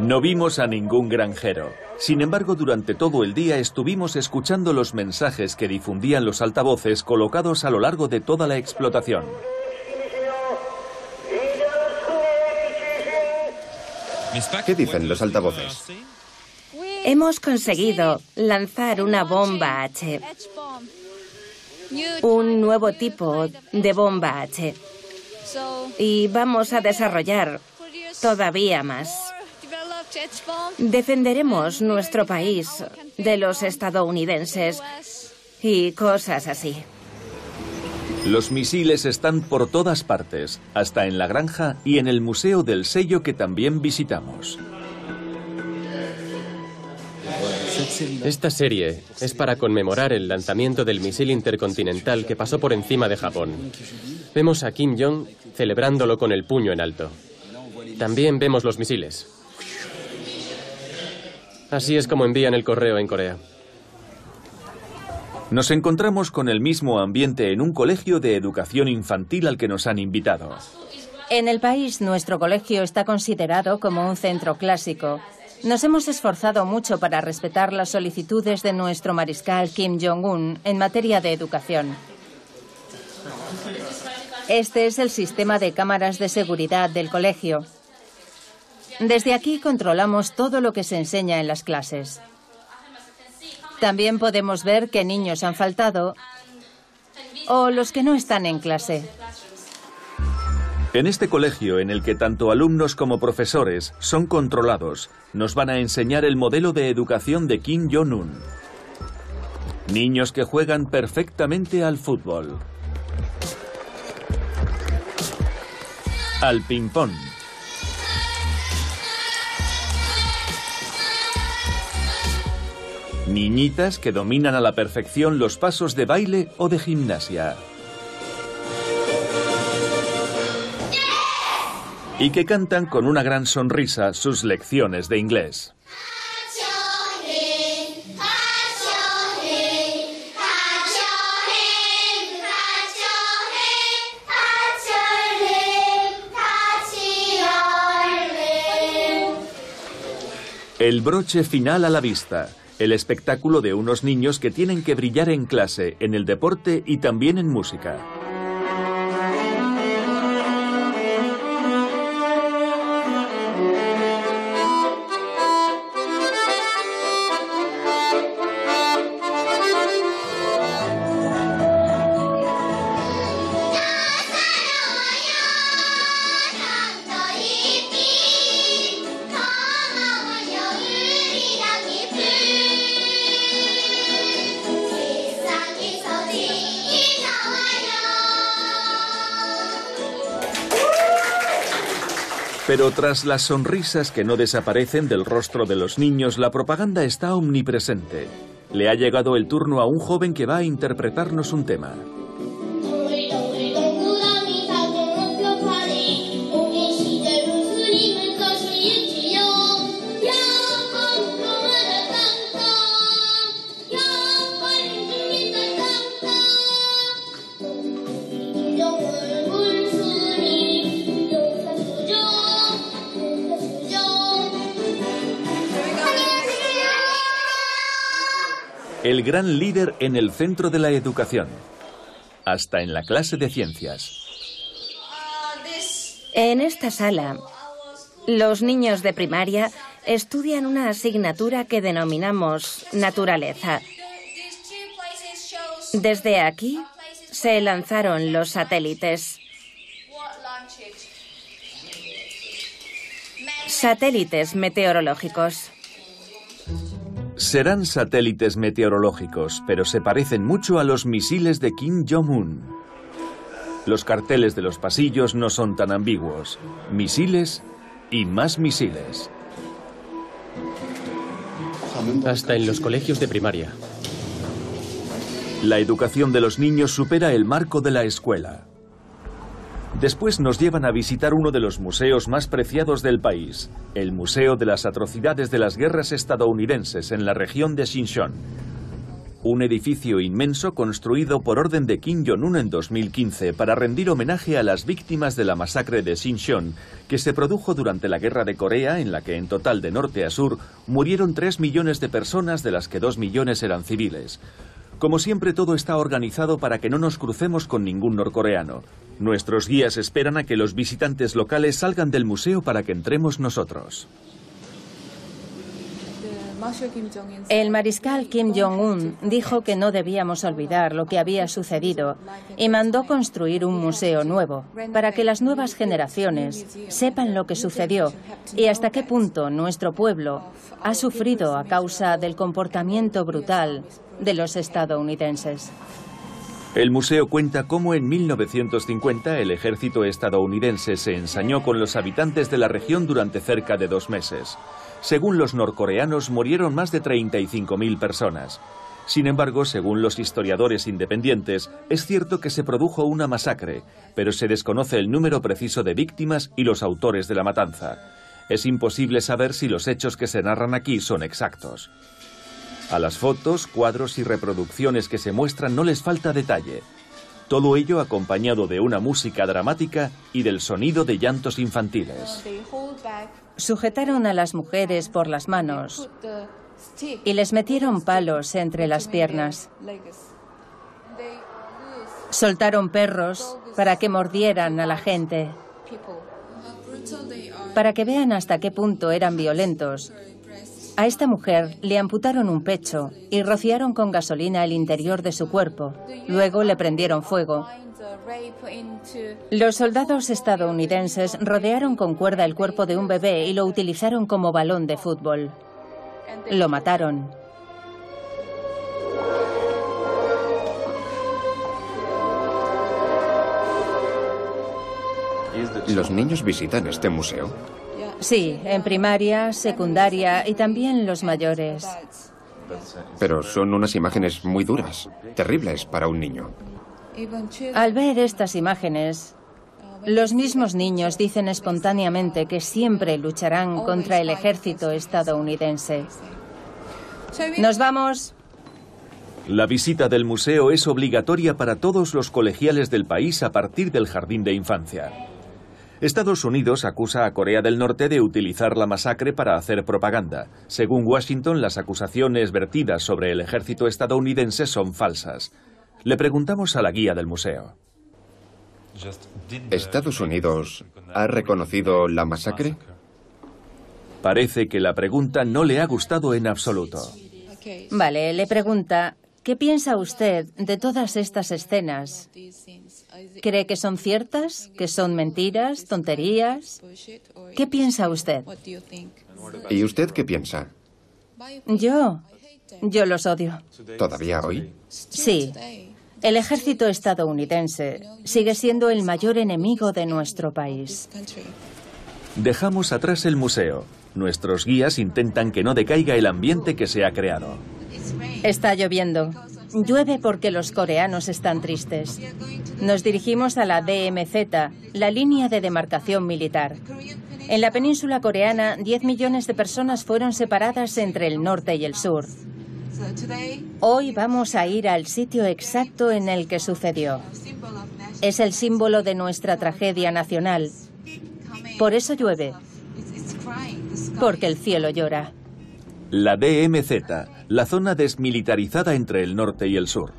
No vimos a ningún granjero. Sin embargo, durante todo el día estuvimos escuchando los mensajes que difundían los altavoces colocados a lo largo de toda la explotación. ¿Qué dicen los altavoces? Hemos conseguido lanzar una bomba H. un nuevo tipo de bomba H. Y vamos a desarrollar todavía más. Defenderemos nuestro país de los estadounidenses y cosas así. Los misiles están por todas partes, hasta en la granja y en el Museo del Sello que también visitamos. Esta serie es para conmemorar el lanzamiento del misil intercontinental que pasó por encima de Japón. Vemos a Kim Jong celebrándolo con el puño en alto. También vemos los misiles. Así es como envían el correo en Corea. Nos encontramos con el mismo ambiente en un colegio de educación infantil al que nos han invitado. En el país, nuestro colegio está considerado como un centro clásico. Nos hemos esforzado mucho para respetar las solicitudes de nuestro mariscal Kim Jong-un en materia de educación. Este es el sistema de cámaras de seguridad del colegio. Desde aquí controlamos todo lo que se enseña en las clases. También podemos ver qué niños han faltado o los que no están en clase. En este colegio, en el que tanto alumnos como profesores son controlados, nos van a enseñar el modelo de educación de Kim Jong-un. Niños que juegan perfectamente al fútbol, al ping-pong, Niñitas que dominan a la perfección los pasos de baile o de gimnasia. Y que cantan con una gran sonrisa sus lecciones de inglés. El broche final a la vista el espectáculo de unos niños que tienen que brillar en clase, en el deporte y también en música. Pero tras las sonrisas que no desaparecen del rostro de los niños, la propaganda está omnipresente. Le ha llegado el turno a un joven que va a interpretarnos un tema. El gran líder en el centro de la educación, hasta en la clase de ciencias. En esta sala, los niños de primaria estudian una asignatura que denominamos naturaleza. Desde aquí se lanzaron los satélites. Satélites meteorológicos. Serán satélites meteorológicos, pero se parecen mucho a los misiles de Kim Jong-un. Los carteles de los pasillos no son tan ambiguos. Misiles y más misiles. Hasta en los colegios de primaria. La educación de los niños supera el marco de la escuela. Después nos llevan a visitar uno de los museos más preciados del país, el Museo de las Atrocidades de las Guerras Estadounidenses en la región de Xinjiang. Un edificio inmenso construido por orden de Kim Jong-un en 2015 para rendir homenaje a las víctimas de la masacre de Xinjiang, que se produjo durante la Guerra de Corea, en la que en total de norte a sur murieron 3 millones de personas, de las que 2 millones eran civiles. Como siempre, todo está organizado para que no nos crucemos con ningún norcoreano. Nuestros guías esperan a que los visitantes locales salgan del museo para que entremos nosotros. El mariscal Kim Jong-un dijo que no debíamos olvidar lo que había sucedido y mandó construir un museo nuevo para que las nuevas generaciones sepan lo que sucedió y hasta qué punto nuestro pueblo ha sufrido a causa del comportamiento brutal de los estadounidenses. El museo cuenta cómo en 1950 el ejército estadounidense se ensañó con los habitantes de la región durante cerca de dos meses. Según los norcoreanos, murieron más de 35.000 personas. Sin embargo, según los historiadores independientes, es cierto que se produjo una masacre, pero se desconoce el número preciso de víctimas y los autores de la matanza. Es imposible saber si los hechos que se narran aquí son exactos. A las fotos, cuadros y reproducciones que se muestran no les falta detalle. Todo ello acompañado de una música dramática y del sonido de llantos infantiles. Sujetaron a las mujeres por las manos y les metieron palos entre las piernas. Soltaron perros para que mordieran a la gente, para que vean hasta qué punto eran violentos a esta mujer le amputaron un pecho y rociaron con gasolina el interior de su cuerpo. Luego le prendieron fuego. Los soldados estadounidenses rodearon con cuerda el cuerpo de un bebé y lo utilizaron como balón de fútbol. Lo mataron. ¿Los niños visitan este museo? Sí, en primaria, secundaria y también los mayores. Pero son unas imágenes muy duras, terribles para un niño. Al ver estas imágenes, los mismos niños dicen espontáneamente que siempre lucharán contra el ejército estadounidense. Nos vamos. La visita del museo es obligatoria para todos los colegiales del país a partir del jardín de infancia. Estados Unidos acusa a Corea del Norte de utilizar la masacre para hacer propaganda. Según Washington, las acusaciones vertidas sobre el ejército estadounidense son falsas. Le preguntamos a la guía del museo. ¿Estados Unidos ha reconocido la masacre? Parece que la pregunta no le ha gustado en absoluto. Vale, le pregunta, ¿qué piensa usted de todas estas escenas? ¿Cree que son ciertas? ¿Que son mentiras? ¿Tonterías? ¿Qué piensa usted? ¿Y usted qué piensa? Yo. Yo los odio. ¿Todavía hoy? Sí. El ejército estadounidense sigue siendo el mayor enemigo de nuestro país. Dejamos atrás el museo. Nuestros guías intentan que no decaiga el ambiente que se ha creado. Está lloviendo. Llueve porque los coreanos están tristes. Nos dirigimos a la DMZ, la línea de demarcación militar. En la península coreana, 10 millones de personas fueron separadas entre el norte y el sur. Hoy vamos a ir al sitio exacto en el que sucedió. Es el símbolo de nuestra tragedia nacional. Por eso llueve. Porque el cielo llora. La DMZ, la zona desmilitarizada entre el norte y el sur.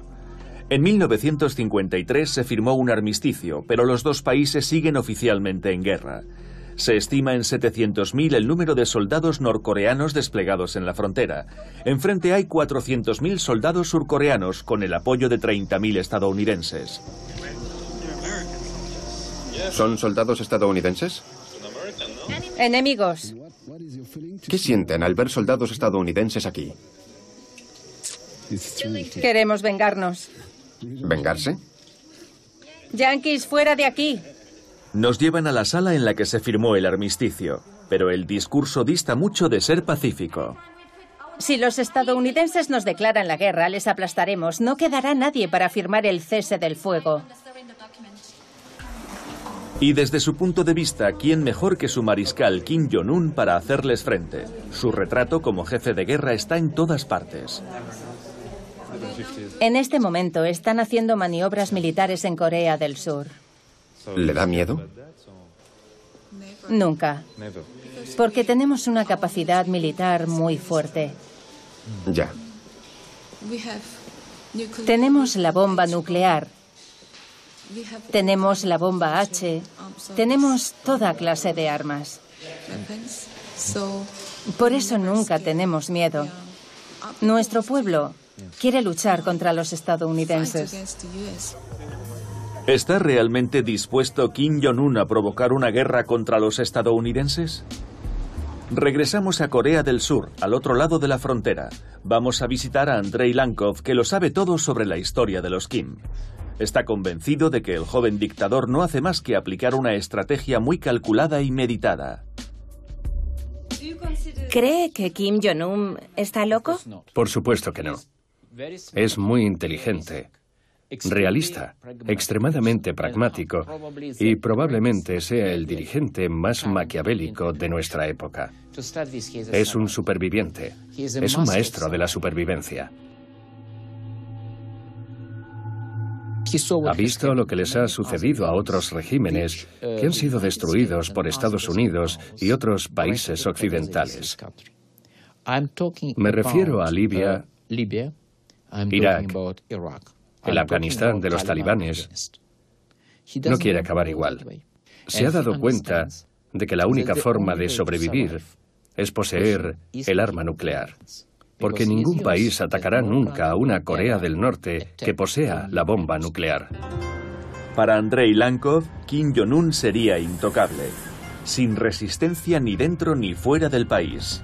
En 1953 se firmó un armisticio, pero los dos países siguen oficialmente en guerra. Se estima en 700.000 el número de soldados norcoreanos desplegados en la frontera. Enfrente hay 400.000 soldados surcoreanos con el apoyo de 30.000 estadounidenses. ¿Son soldados estadounidenses? Enemigos. ¿Qué sienten al ver soldados estadounidenses aquí? Queremos vengarnos. ¿Vengarse? Yankees, fuera de aquí. Nos llevan a la sala en la que se firmó el armisticio, pero el discurso dista mucho de ser pacífico. Si los estadounidenses nos declaran la guerra, les aplastaremos. No quedará nadie para firmar el cese del fuego. Y desde su punto de vista, ¿quién mejor que su mariscal Kim Jong-un para hacerles frente? Su retrato como jefe de guerra está en todas partes. En este momento están haciendo maniobras militares en Corea del Sur. ¿Le da miedo? Nunca. Porque tenemos una capacidad militar muy fuerte. Ya. Tenemos la bomba nuclear. Tenemos la bomba H. Tenemos toda clase de armas. Por eso nunca tenemos miedo. Nuestro pueblo quiere luchar contra los estadounidenses. ¿Está realmente dispuesto Kim Jong-un a provocar una guerra contra los estadounidenses? Regresamos a Corea del Sur, al otro lado de la frontera. Vamos a visitar a Andrei Lankov, que lo sabe todo sobre la historia de los Kim. Está convencido de que el joven dictador no hace más que aplicar una estrategia muy calculada y meditada. ¿Cree que Kim Jong-un está loco? Por supuesto que no. Es muy inteligente, realista, extremadamente pragmático y probablemente sea el dirigente más maquiavélico de nuestra época. Es un superviviente, es un maestro de la supervivencia. Ha visto lo que les ha sucedido a otros regímenes que han sido destruidos por Estados Unidos y otros países occidentales. Me refiero a Libia, Irak, el Afganistán de los talibanes. No quiere acabar igual. Se ha dado cuenta de que la única forma de sobrevivir es poseer el arma nuclear porque ningún país atacará nunca a una Corea del Norte que posea la bomba nuclear. Para Andrei Lankov, Kim Jong-un sería intocable, sin resistencia ni dentro ni fuera del país.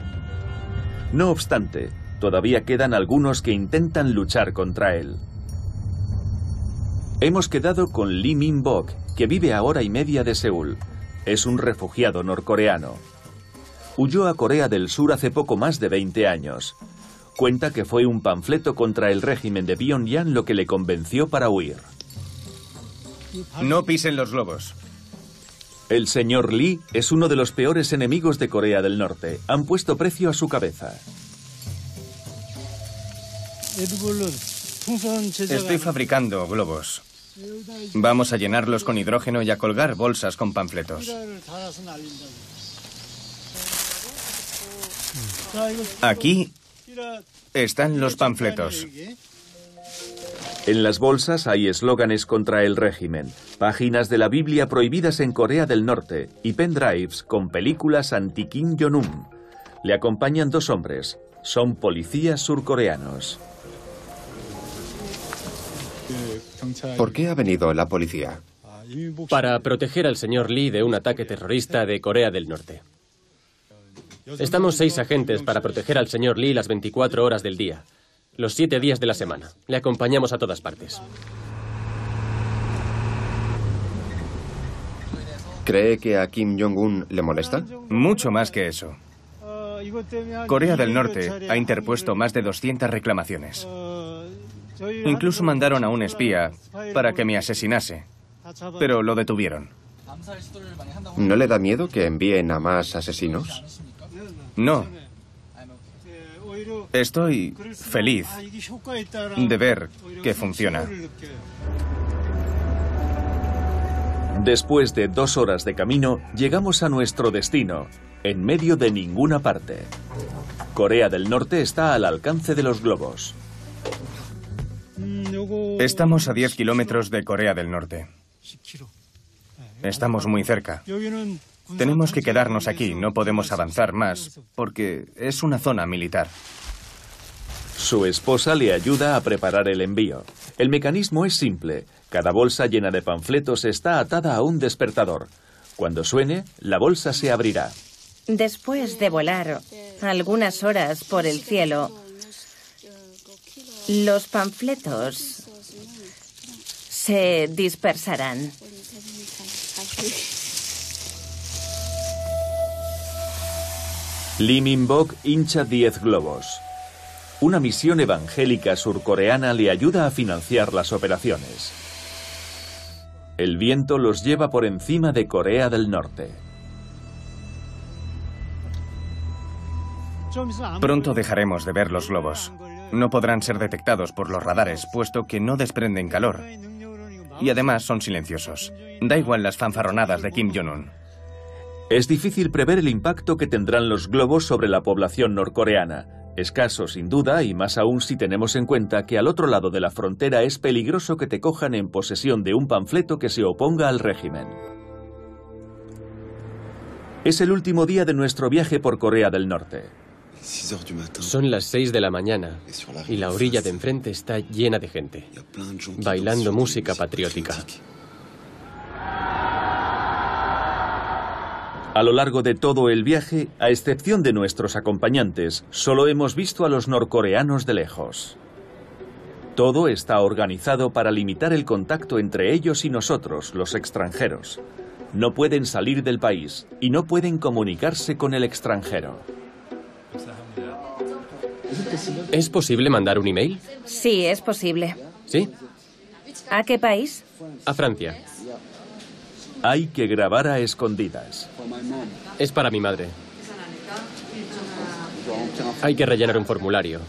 No obstante, todavía quedan algunos que intentan luchar contra él. Hemos quedado con Lee Min-bok, que vive a hora y media de Seúl. Es un refugiado norcoreano. Huyó a Corea del Sur hace poco más de 20 años. Cuenta que fue un panfleto contra el régimen de Pyongyang lo que le convenció para huir. No pisen los globos. El señor Lee es uno de los peores enemigos de Corea del Norte. Han puesto precio a su cabeza. Estoy fabricando globos. Vamos a llenarlos con hidrógeno y a colgar bolsas con panfletos. Aquí están los panfletos. En las bolsas hay eslóganes contra el régimen, páginas de la Biblia prohibidas en Corea del Norte y pendrives con películas anti-Kim Jong-un. Le acompañan dos hombres. Son policías surcoreanos. ¿Por qué ha venido la policía? Para proteger al señor Lee de un ataque terrorista de Corea del Norte. Estamos seis agentes para proteger al señor Lee las 24 horas del día, los siete días de la semana. Le acompañamos a todas partes. ¿Cree que a Kim Jong-un le molesta? Mucho más que eso. Corea del Norte ha interpuesto más de 200 reclamaciones. Incluso mandaron a un espía para que me asesinase, pero lo detuvieron. ¿No le da miedo que envíen a más asesinos? No. Estoy feliz de ver que funciona. Después de dos horas de camino, llegamos a nuestro destino, en medio de ninguna parte. Corea del Norte está al alcance de los globos. Estamos a 10 kilómetros de Corea del Norte. Estamos muy cerca. Tenemos que quedarnos aquí, no podemos avanzar más, porque es una zona militar. Su esposa le ayuda a preparar el envío. El mecanismo es simple. Cada bolsa llena de panfletos está atada a un despertador. Cuando suene, la bolsa se abrirá. Después de volar algunas horas por el cielo, los panfletos se dispersarán. Lee Min-bok hincha 10 globos. Una misión evangélica surcoreana le ayuda a financiar las operaciones. El viento los lleva por encima de Corea del Norte. Pronto dejaremos de ver los globos. No podrán ser detectados por los radares, puesto que no desprenden calor. Y además son silenciosos. Da igual las fanfarronadas de Kim Jong-un. Es difícil prever el impacto que tendrán los globos sobre la población norcoreana. Escaso, sin duda, y más aún si tenemos en cuenta que al otro lado de la frontera es peligroso que te cojan en posesión de un panfleto que se oponga al régimen. Es el último día de nuestro viaje por Corea del Norte. Son las 6 de la mañana y la orilla de enfrente está llena de gente, bailando música patriótica. A lo largo de todo el viaje, a excepción de nuestros acompañantes, solo hemos visto a los norcoreanos de lejos. Todo está organizado para limitar el contacto entre ellos y nosotros, los extranjeros. No pueden salir del país y no pueden comunicarse con el extranjero. ¿Es posible mandar un email? Sí, es posible. ¿Sí? ¿A qué país? A Francia. Hay que grabar a escondidas. Es para mi madre. Hay que rellenar un formulario.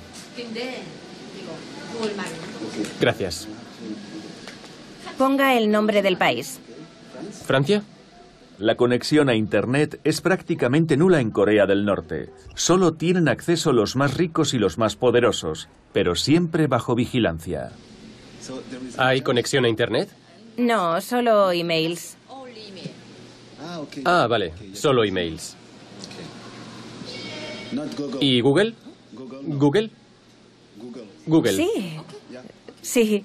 Gracias. Ponga el nombre del país. ¿Francia? La conexión a Internet es prácticamente nula en Corea del Norte. Solo tienen acceso los más ricos y los más poderosos, pero siempre bajo vigilancia. ¿Hay conexión a Internet? No, solo emails. Ah, vale, solo emails. ¿Y Google? ¿Google? Google. Sí. Sí.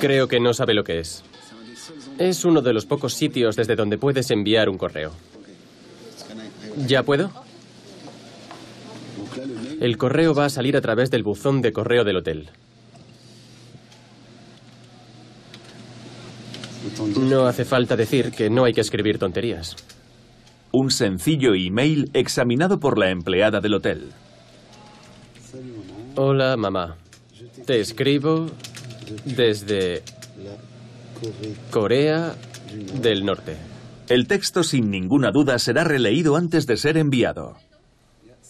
Creo que no sabe lo que es. Es uno de los pocos sitios desde donde puedes enviar un correo. ¿Ya puedo? El correo va a salir a través del buzón de correo del hotel. No hace falta decir que no hay que escribir tonterías. Un sencillo email examinado por la empleada del hotel. Hola, mamá. Te escribo desde Corea del Norte. El texto sin ninguna duda será releído antes de ser enviado.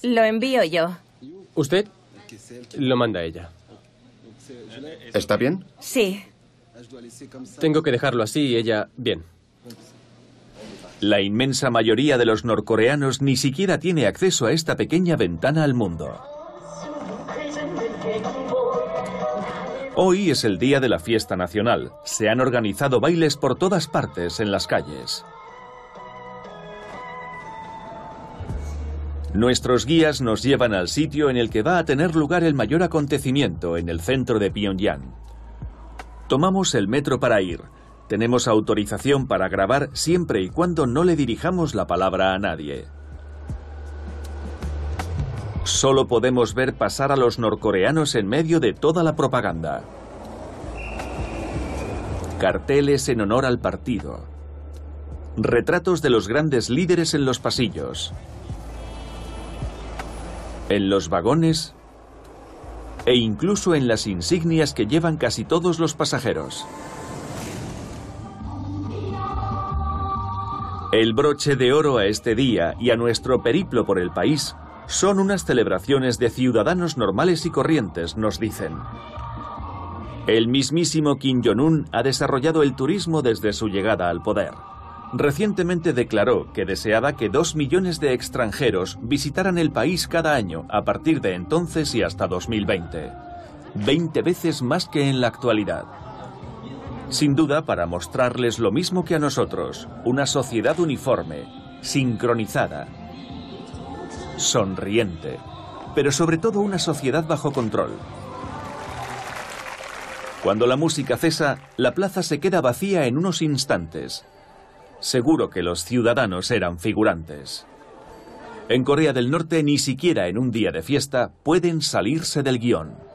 Lo envío yo. ¿Usted? Lo manda ella. ¿Está bien? Sí. Tengo que dejarlo así ella... Bien. La inmensa mayoría de los norcoreanos ni siquiera tiene acceso a esta pequeña ventana al mundo. Hoy es el día de la fiesta nacional. Se han organizado bailes por todas partes en las calles. Nuestros guías nos llevan al sitio en el que va a tener lugar el mayor acontecimiento en el centro de Pyongyang. Tomamos el metro para ir. Tenemos autorización para grabar siempre y cuando no le dirijamos la palabra a nadie. Solo podemos ver pasar a los norcoreanos en medio de toda la propaganda. Carteles en honor al partido. Retratos de los grandes líderes en los pasillos. En los vagones e incluso en las insignias que llevan casi todos los pasajeros. El broche de oro a este día y a nuestro periplo por el país son unas celebraciones de ciudadanos normales y corrientes, nos dicen. El mismísimo Kim Jong-un ha desarrollado el turismo desde su llegada al poder. Recientemente declaró que deseaba que dos millones de extranjeros visitaran el país cada año a partir de entonces y hasta 2020. 20 veces más que en la actualidad. Sin duda para mostrarles lo mismo que a nosotros, una sociedad uniforme, sincronizada, sonriente, pero sobre todo una sociedad bajo control. Cuando la música cesa, la plaza se queda vacía en unos instantes. Seguro que los ciudadanos eran figurantes. En Corea del Norte ni siquiera en un día de fiesta pueden salirse del guion.